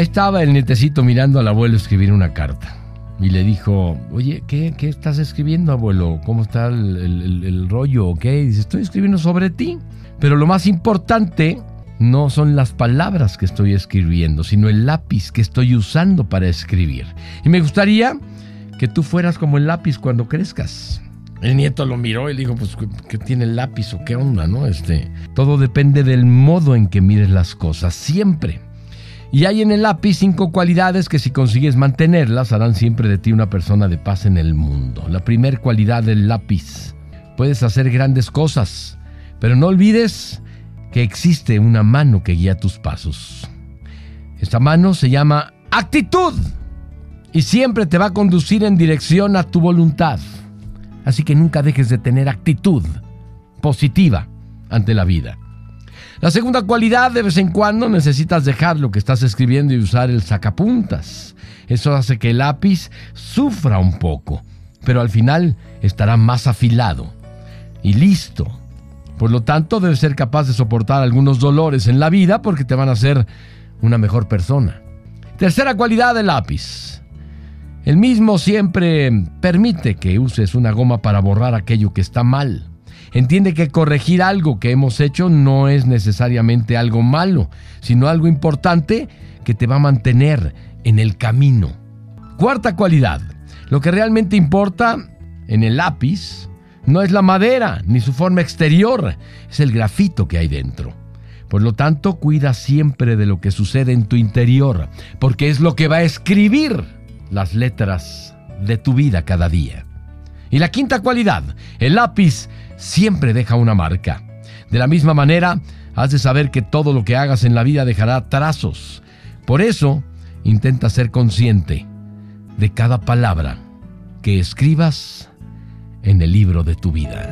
Estaba el nietecito mirando al abuelo escribir una carta. Y le dijo, oye, ¿qué, qué estás escribiendo, abuelo? ¿Cómo está el, el rollo? ¿Ok? Dice, estoy escribiendo sobre ti. Pero lo más importante no son las palabras que estoy escribiendo, sino el lápiz que estoy usando para escribir. Y me gustaría que tú fueras como el lápiz cuando crezcas. El nieto lo miró y dijo, pues, ¿qué tiene el lápiz o qué onda, no? Este, todo depende del modo en que mires las cosas, siempre. Y hay en el lápiz cinco cualidades que si consigues mantenerlas harán siempre de ti una persona de paz en el mundo. La primera cualidad del lápiz. Puedes hacer grandes cosas, pero no olvides que existe una mano que guía tus pasos. Esta mano se llama actitud y siempre te va a conducir en dirección a tu voluntad. Así que nunca dejes de tener actitud positiva ante la vida. La segunda cualidad, de vez en cuando necesitas dejar lo que estás escribiendo y usar el sacapuntas. Eso hace que el lápiz sufra un poco, pero al final estará más afilado y listo. Por lo tanto, debes ser capaz de soportar algunos dolores en la vida porque te van a hacer una mejor persona. Tercera cualidad del lápiz. El mismo siempre permite que uses una goma para borrar aquello que está mal. Entiende que corregir algo que hemos hecho no es necesariamente algo malo, sino algo importante que te va a mantener en el camino. Cuarta cualidad. Lo que realmente importa en el lápiz no es la madera ni su forma exterior, es el grafito que hay dentro. Por lo tanto, cuida siempre de lo que sucede en tu interior, porque es lo que va a escribir las letras de tu vida cada día. Y la quinta cualidad, el lápiz siempre deja una marca. De la misma manera, has de saber que todo lo que hagas en la vida dejará trazos. Por eso, intenta ser consciente de cada palabra que escribas en el libro de tu vida.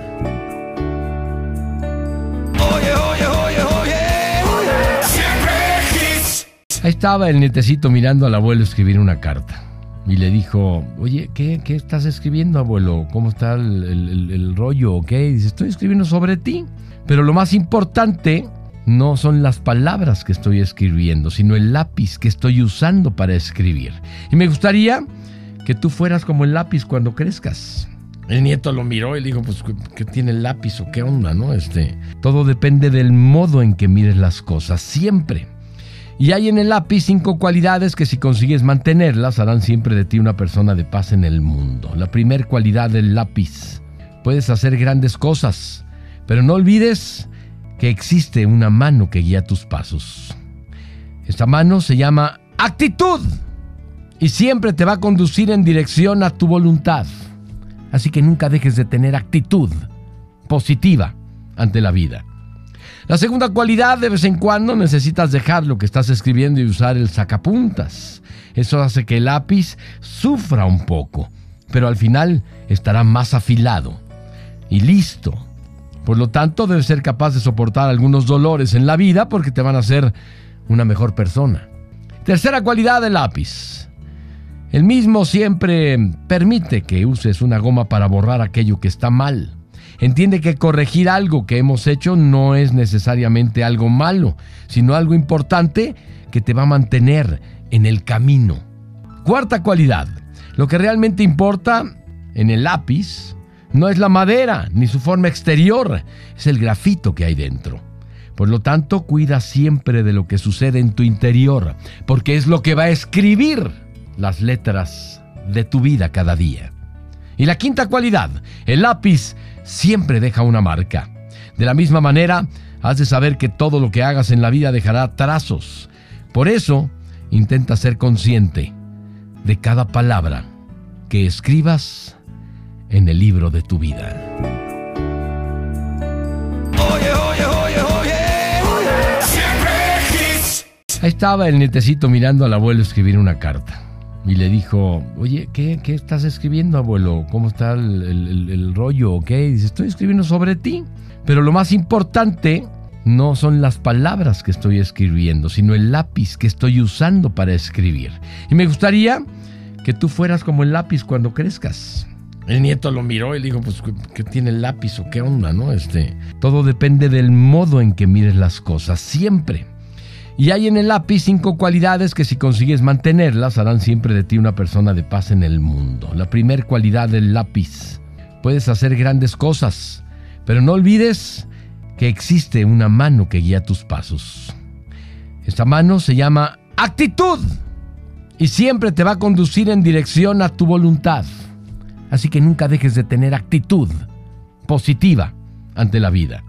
Ahí estaba el nietecito mirando al abuelo escribir una carta y le dijo, oye, ¿qué, qué estás escribiendo, abuelo? ¿Cómo está el, el, rollo? ¿Ok? Dice, estoy escribiendo sobre ti. Pero lo más importante no son las palabras que estoy escribiendo, sino el lápiz que estoy usando para escribir. Y me gustaría que tú fueras como el lápiz cuando crezcas. El nieto lo miró y dijo, pues, ¿qué tiene el lápiz o qué onda, no? Este, todo depende del modo en que mires las cosas, siempre. Y hay en el lápiz cinco cualidades que si consigues mantenerlas harán siempre de ti una persona de paz en el mundo. La primera cualidad del lápiz. Puedes hacer grandes cosas, pero no olvides que existe una mano que guía tus pasos. Esta mano se llama actitud y siempre te va a conducir en dirección a tu voluntad. Así que nunca dejes de tener actitud positiva ante la vida. La segunda cualidad, de vez en cuando necesitas dejar lo que estás escribiendo y usar el sacapuntas. Eso hace que el lápiz sufra un poco, pero al final estará más afilado y listo. Por lo tanto, debes ser capaz de soportar algunos dolores en la vida porque te van a hacer una mejor persona. Tercera cualidad del lápiz. El mismo siempre permite que uses una goma para borrar aquello que está mal. Entiende que corregir algo que hemos hecho no es necesariamente algo malo, sino algo importante que te va a mantener en el camino. Cuarta cualidad. Lo que realmente importa en el lápiz no es la madera ni su forma exterior, es el grafito que hay dentro. Por lo tanto, cuida siempre de lo que sucede en tu interior, porque es lo que va a escribir las letras de tu vida cada día. Y la quinta cualidad, el lápiz siempre deja una marca. De la misma manera, has de saber que todo lo que hagas en la vida dejará trazos. Por eso, intenta ser consciente de cada palabra que escribas en el libro de tu vida. Ahí estaba el nietecito mirando al abuelo escribir una carta y le dijo, oye, ¿qué, qué estás escribiendo, abuelo? ¿Cómo está el, rollo? ¿Ok? Dice, estoy escribiendo sobre ti. Pero lo más importante no son las palabras que estoy escribiendo, sino el lápiz que estoy usando para escribir. Y me gustaría que tú fueras como el lápiz cuando crezcas. El nieto lo miró y dijo, pues, ¿qué tiene el lápiz o qué onda, no? Este, todo depende del modo en que mires las cosas, siempre. Y hay en el lápiz cinco cualidades que si consigues mantenerlas harán siempre de ti una persona de paz en el mundo. La primera cualidad del lápiz. Puedes hacer grandes cosas, pero no olvides que existe una mano que guía tus pasos. Esta mano se llama actitud y siempre te va a conducir en dirección a tu voluntad. Así que nunca dejes de tener actitud positiva ante la vida.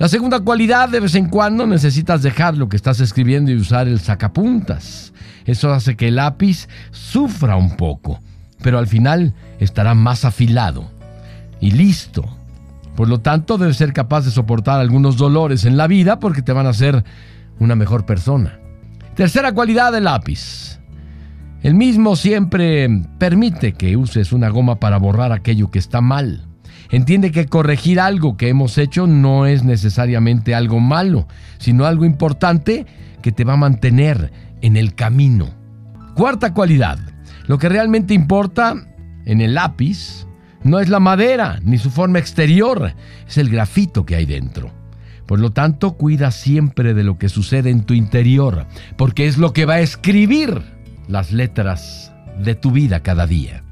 La segunda cualidad, de vez en cuando necesitas dejar lo que estás escribiendo y usar el sacapuntas. Eso hace que el lápiz sufra un poco, pero al final estará más afilado y listo. Por lo tanto, debes ser capaz de soportar algunos dolores en la vida porque te van a hacer una mejor persona. Tercera cualidad del lápiz. El mismo siempre permite que uses una goma para borrar aquello que está mal. Entiende que corregir algo que hemos hecho no es necesariamente algo malo, sino algo importante que te va a mantener en el camino. Cuarta cualidad. Lo que realmente importa en el lápiz no es la madera ni su forma exterior, es el grafito que hay dentro. Por lo tanto, cuida siempre de lo que sucede en tu interior, porque es lo que va a escribir las letras de tu vida cada día.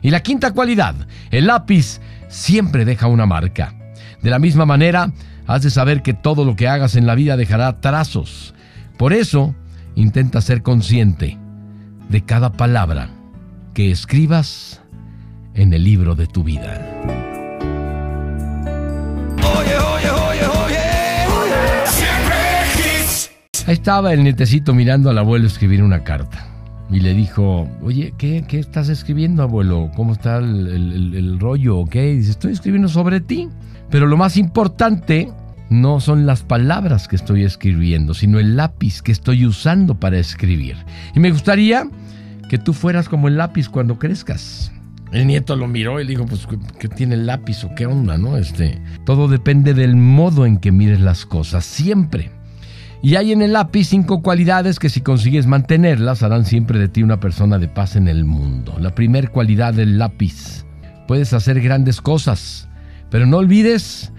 Y la quinta cualidad, el lápiz siempre deja una marca. De la misma manera, has de saber que todo lo que hagas en la vida dejará trazos. Por eso, intenta ser consciente de cada palabra que escribas en el libro de tu vida. Ahí estaba el nietecito mirando al abuelo escribir una carta y le dijo, oye, ¿qué, estás escribiendo, abuelo? ¿Cómo está el, rollo? ¿Ok? Dice, estoy escribiendo sobre ti. Pero lo más importante no son las palabras que estoy escribiendo, sino el lápiz que estoy usando para escribir. Y me gustaría que tú fueras como el lápiz cuando crezcas. El nieto lo miró y dijo, pues, ¿qué tiene el lápiz o qué onda, no? Este, todo depende del modo en que mires las cosas, siempre. Y hay en el lápiz cinco cualidades que si consigues mantenerlas harán siempre de ti una persona de paz en el mundo. La primera cualidad del lápiz. Puedes hacer grandes cosas, pero no olvides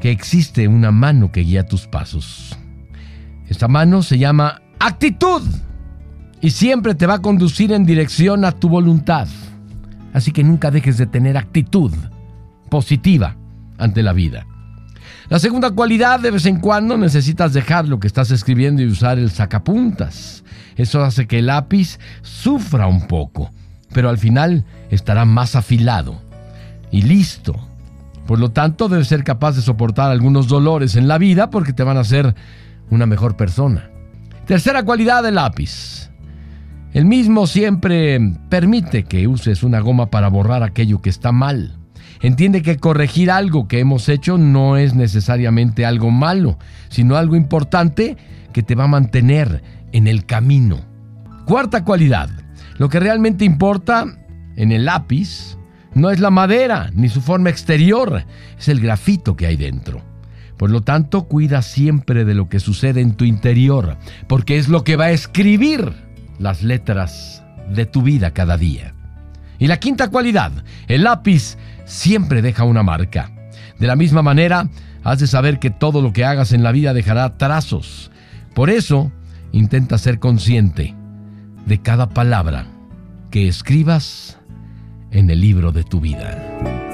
que existe una mano que guía tus pasos. Esta mano se llama actitud y siempre te va a conducir en dirección a tu voluntad. Así que nunca dejes de tener actitud positiva ante la vida. La segunda cualidad, de vez en cuando necesitas dejar lo que estás escribiendo y usar el sacapuntas. Eso hace que el lápiz sufra un poco, pero al final estará más afilado y listo. Por lo tanto, debes ser capaz de soportar algunos dolores en la vida porque te van a hacer una mejor persona. Tercera cualidad del lápiz. El mismo siempre permite que uses una goma para borrar aquello que está mal. Entiende que corregir algo que hemos hecho no es necesariamente algo malo, sino algo importante que te va a mantener en el camino. Cuarta cualidad. Lo que realmente importa en el lápiz no es la madera ni su forma exterior, es el grafito que hay dentro. Por lo tanto, cuida siempre de lo que sucede en tu interior, porque es lo que va a escribir las letras de tu vida cada día. Y la quinta cualidad, el lápiz siempre deja una marca. De la misma manera, has de saber que todo lo que hagas en la vida dejará trazos. Por eso, intenta ser consciente de cada palabra que escribas en el libro de tu vida.